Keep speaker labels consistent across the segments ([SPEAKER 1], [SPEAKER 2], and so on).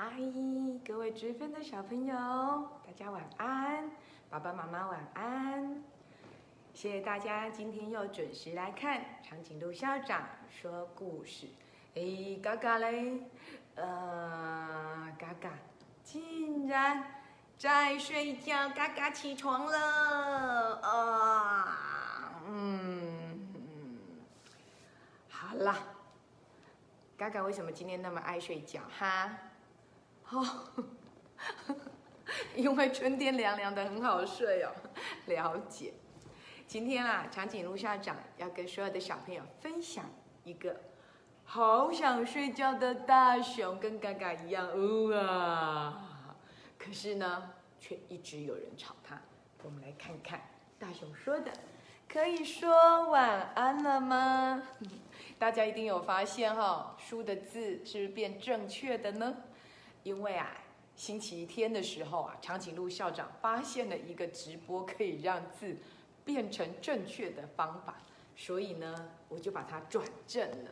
[SPEAKER 1] 嗨，各位知分的小朋友，大家晚安，爸爸妈妈晚安。谢谢大家今天又准时来看长颈鹿校长说故事。哎，嘎嘎嘞，呃，嘎嘎竟然在睡觉，嘎嘎起床了，啊，嗯，好啦，嘎嘎为什么今天那么爱睡觉哈？哦，因为春天凉凉的，很好睡哦。了解。今天啊，长颈鹿校长要跟所有的小朋友分享一个好想睡觉的大熊，跟嘎嘎一样，呜啊！可是呢，却一直有人吵他。我们来看看大熊说的，可以说晚安了吗？大家一定有发现哈，书的字是不是变正确的呢？因为啊，星期天的时候啊，长颈鹿校长发现了一个直播可以让字变成正确的方法，所以呢，我就把它转正了。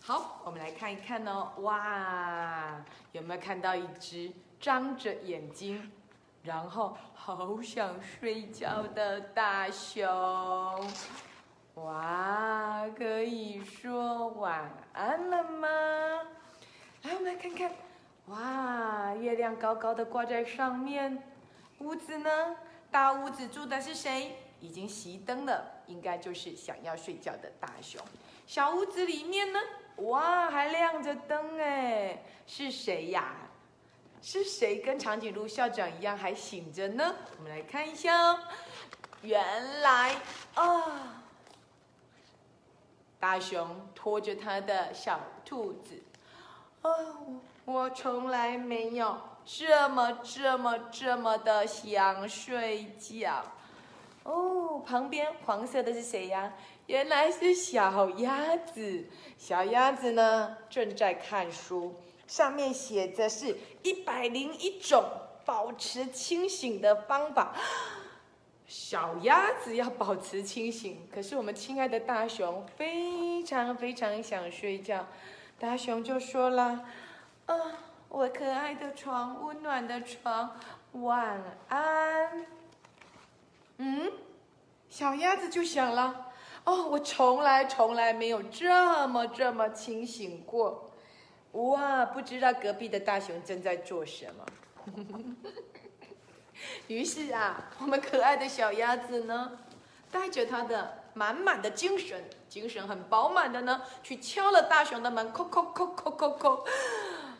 [SPEAKER 1] 好，我们来看一看哦，哇，有没有看到一只张着眼睛，然后好想睡觉的大熊？哇，可以说晚安了吗？来，我们来看看。哇，月亮高高的挂在上面，屋子呢？大屋子住的是谁？已经熄灯了，应该就是想要睡觉的大熊。小屋子里面呢？哇，还亮着灯哎，是谁呀？是谁跟长颈鹿校长一样还醒着呢？我们来看一下哦，原来啊，大熊拖着他的小兔子，哦。我从来没有这么这么这么的想睡觉哦。旁边黄色的是谁呀？原来是小鸭子。小鸭子呢正在看书，上面写着是一百零一种保持清醒的方法。小鸭子要保持清醒，可是我们亲爱的大熊非常非常想睡觉。大熊就说了。啊，我可爱的床，温暖的床，晚安。嗯，小鸭子就想了，哦，我从来从来没有这么这么清醒过。哇，不知道隔壁的大熊正在做什么。于是啊，我们可爱的小鸭子呢，带着它的满满的精神，精神很饱满的呢，去敲了大熊的门，叩叩叩叩叩叩。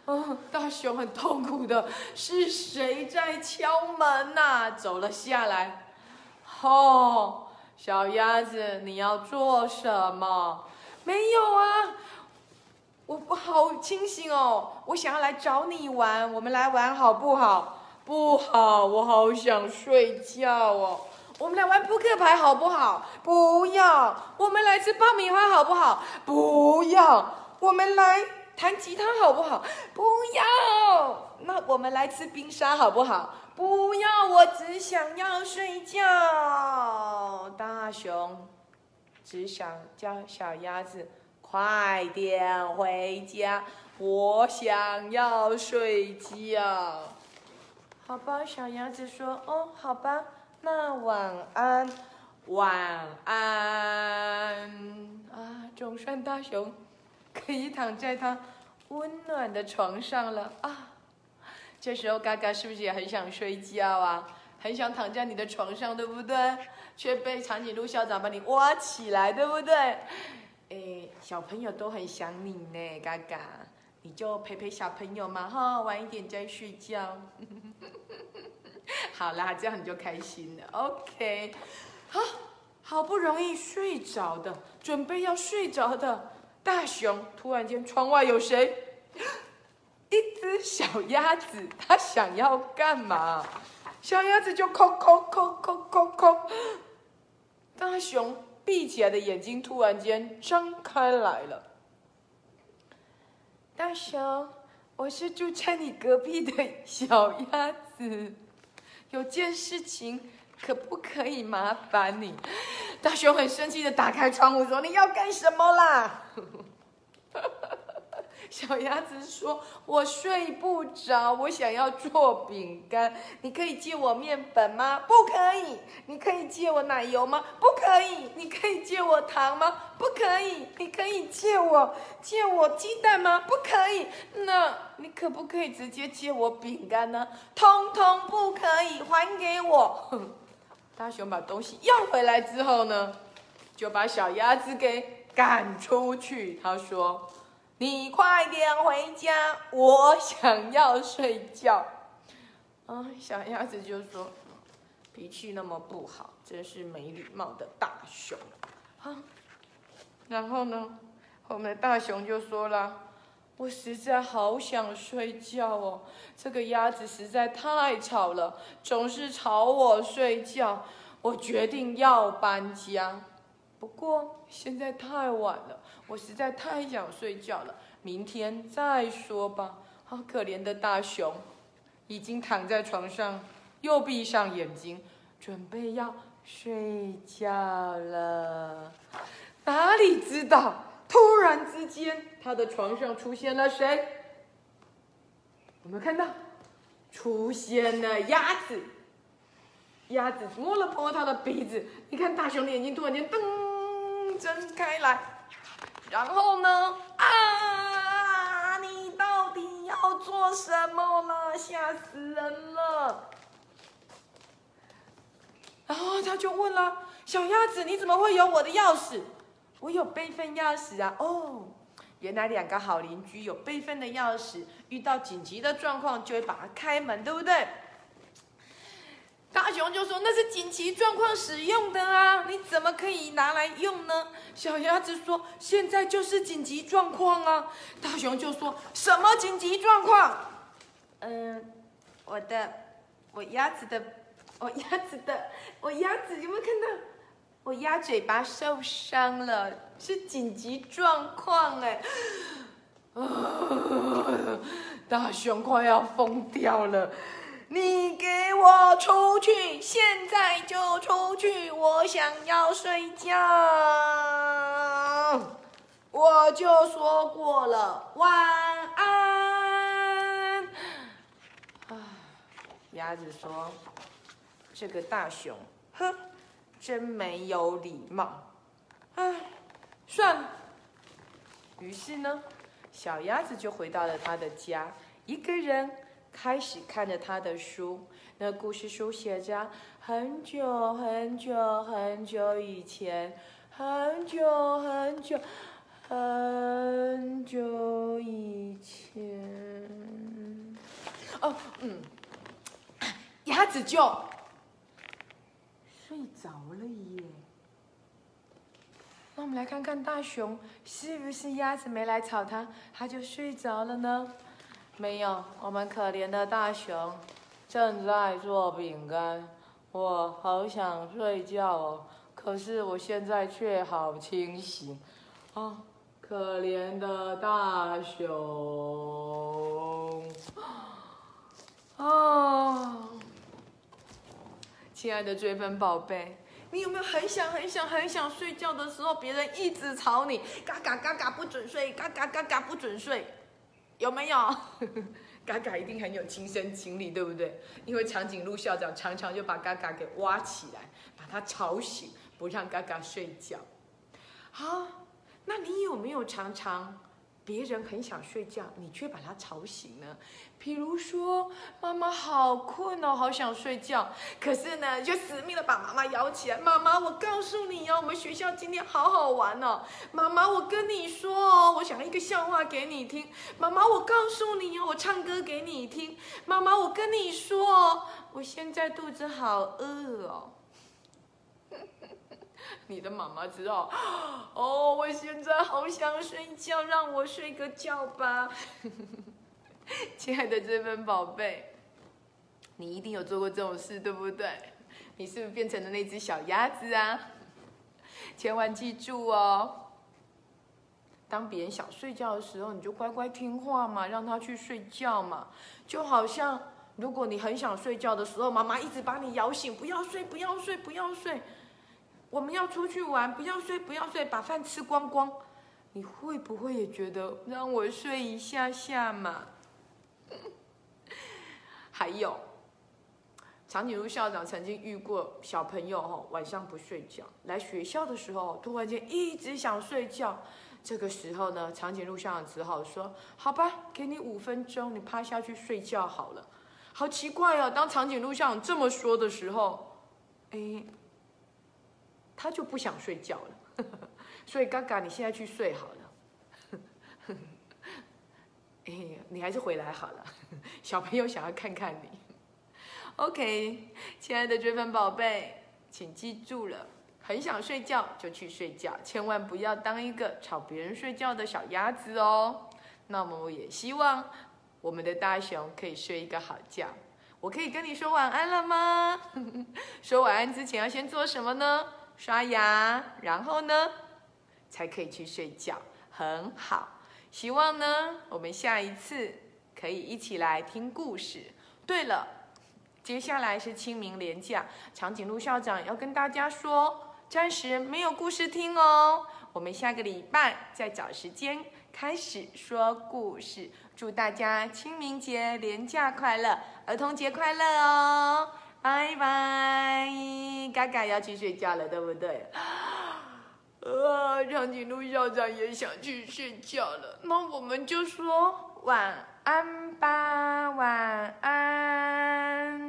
[SPEAKER 1] 哦，大熊很痛苦的，是谁在敲门呐？走了下来。哦，小鸭子，你要做什么？没有啊，我不好清醒哦，我想要来找你玩，我们来玩好不好？不好，我好想睡觉哦。我们来玩扑克牌好不好？不要。我们来吃爆米花好不好？不要。我们来。弹吉他好不好？不要。那我们来吃冰沙好不好？不要，我只想要睡觉。大熊只想叫小鸭子快点回家，我想要睡觉。好吧，小鸭子说：“哦，好吧，那晚安，晚安。”啊，总算大熊。可以躺在他温暖的床上了啊！这时候嘎嘎是不是也很想睡觉啊？很想躺在你的床上，对不对？却被长颈鹿校长把你挖起来，对不对？哎，小朋友都很想你呢，嘎嘎，你就陪陪小朋友嘛，哈，晚一点再睡觉。好啦，这样你就开心了。OK，好，好不容易睡着的，准备要睡着的。大熊突然间，窗外有谁？一只小鸭子，它想要干嘛？小鸭子就叩叩叩叩叩叩。大熊闭起来的眼睛突然间张开来了。大熊，我是住在你隔壁的小鸭子，有件事情，可不可以麻烦你？大熊很生气的打开窗户说：“你要干什么啦？” 小鸭子说：“我睡不着，我想要做饼干。你可以借我面粉吗？不可以。你可以借我奶油吗？不可以。你可以借我糖吗？不可以。你可以借我借我鸡蛋吗？不可以。那你可不可以直接借我饼干呢？通通不可以，还给我。”大熊把东西要回来之后呢，就把小鸭子给赶出去。他说。你快点回家，我想要睡觉。啊，小鸭子就说：“脾气那么不好，真是没礼貌的大熊。”啊，然后呢，后面大熊就说了：“我实在好想睡觉哦，这个鸭子实在太吵了，总是吵我睡觉。我决定要搬家。”不过现在太晚了，我实在太想睡觉了，明天再说吧。好可怜的大熊，已经躺在床上，又闭上眼睛，准备要睡觉了。哪里知道，突然之间，他的床上出现了谁？有没有看到？出现了鸭子。鸭子摸了摸他的鼻子，你看大熊的眼睛突然间瞪。睁开来，然后呢？啊！你到底要做什么了？吓死人了！然后他就问了：“小鸭子，你怎么会有我的钥匙？我有备份钥匙啊！”哦，原来两个好邻居有备份的钥匙，遇到紧急的状况就会把它开门，对不对？大熊就说：“那是紧急状况使用的啊，你怎么可以拿来用呢？”小鸭子说：“现在就是紧急状况啊。”大熊就说：“什么紧急状况？”嗯，我的，我鸭子的，我鸭子的，我鸭子有没有看到？我鸭嘴巴受伤了，是紧急状况哎！大熊快要疯掉了。你给我出去！现在就出去！我想要睡觉。我就说过了，晚安。啊，鸭子说：“这个大熊，哼，真没有礼貌。”唉，算了。于是呢，小鸭子就回到了他的家，一个人。开始看着他的书，那故事书写着很久很久很久以前，很久很久很久以前。哦，嗯，鸭子就睡着了耶。那我们来看看大熊是不是鸭子没来吵它，它就睡着了呢？没有，我们可怜的大熊正在做饼干。我好想睡觉哦，可是我现在却好清醒。啊，可怜的大熊！啊，亲爱的追分宝贝，你有没有很想很想很想睡觉的时候，别人一直吵你，嘎嘎嘎嘎不准睡，嘎嘎嘎嘎不准睡？有没有？嘎嘎一定很有亲身经历，对不对？因为长颈鹿校长常常就把嘎嘎给挖起来，把他吵醒，不让嘎嘎睡觉。好，那你有没有常常？别人很想睡觉，你却把他吵醒了。比如说，妈妈好困哦，好想睡觉，可是呢，就死命的把妈妈摇起来。妈妈，我告诉你哦，我们学校今天好好玩哦。妈妈，我跟你说哦，我讲一个笑话给你听。妈妈，我告诉你哦，我唱歌给你听。妈妈，我跟你说哦，我现在肚子好饿哦。你的妈妈知道，哦，好想睡觉，让我睡个觉吧。亲爱的这份宝贝，你一定有做过这种事，对不对？你是不是变成了那只小鸭子啊？千万记住哦，当别人想睡觉的时候，你就乖乖听话嘛，让他去睡觉嘛。就好像如果你很想睡觉的时候，妈妈一直把你摇醒，不要睡，不要睡，不要睡。我们要出去玩，不要睡，不要睡，把饭吃光光。你会不会也觉得让我睡一下下嘛？还有，长颈鹿校长曾经遇过小朋友哈，晚上不睡觉，来学校的时候突然间一直想睡觉。这个时候呢，长颈鹿校长只好说：“好吧，给你五分钟，你趴下去睡觉好了。”好奇怪哦，当长颈鹿校长这么说的时候，哎，他就不想睡觉了。所以，嘎嘎，你现在去睡好了。哎，你还是回来好了。小朋友想要看看你。OK，亲爱的追粉宝贝，请记住了。很想睡觉就去睡觉，千万不要当一个吵别人睡觉的小鸭子哦。那么我也希望我们的大熊可以睡一个好觉。我可以跟你说晚安了吗？说晚安之前要先做什么呢？刷牙，然后呢才可以去睡觉。很好，希望呢我们下一次可以一起来听故事。对了，接下来是清明连假，长颈鹿校长要跟大家说。暂时没有故事听哦，我们下个礼拜再找时间开始说故事。祝大家清明节连假快乐，儿童节快乐哦！拜拜，嘎嘎要去睡觉了，对不对？啊，长颈鹿校长也想去睡觉了，那我们就说晚安吧，晚安。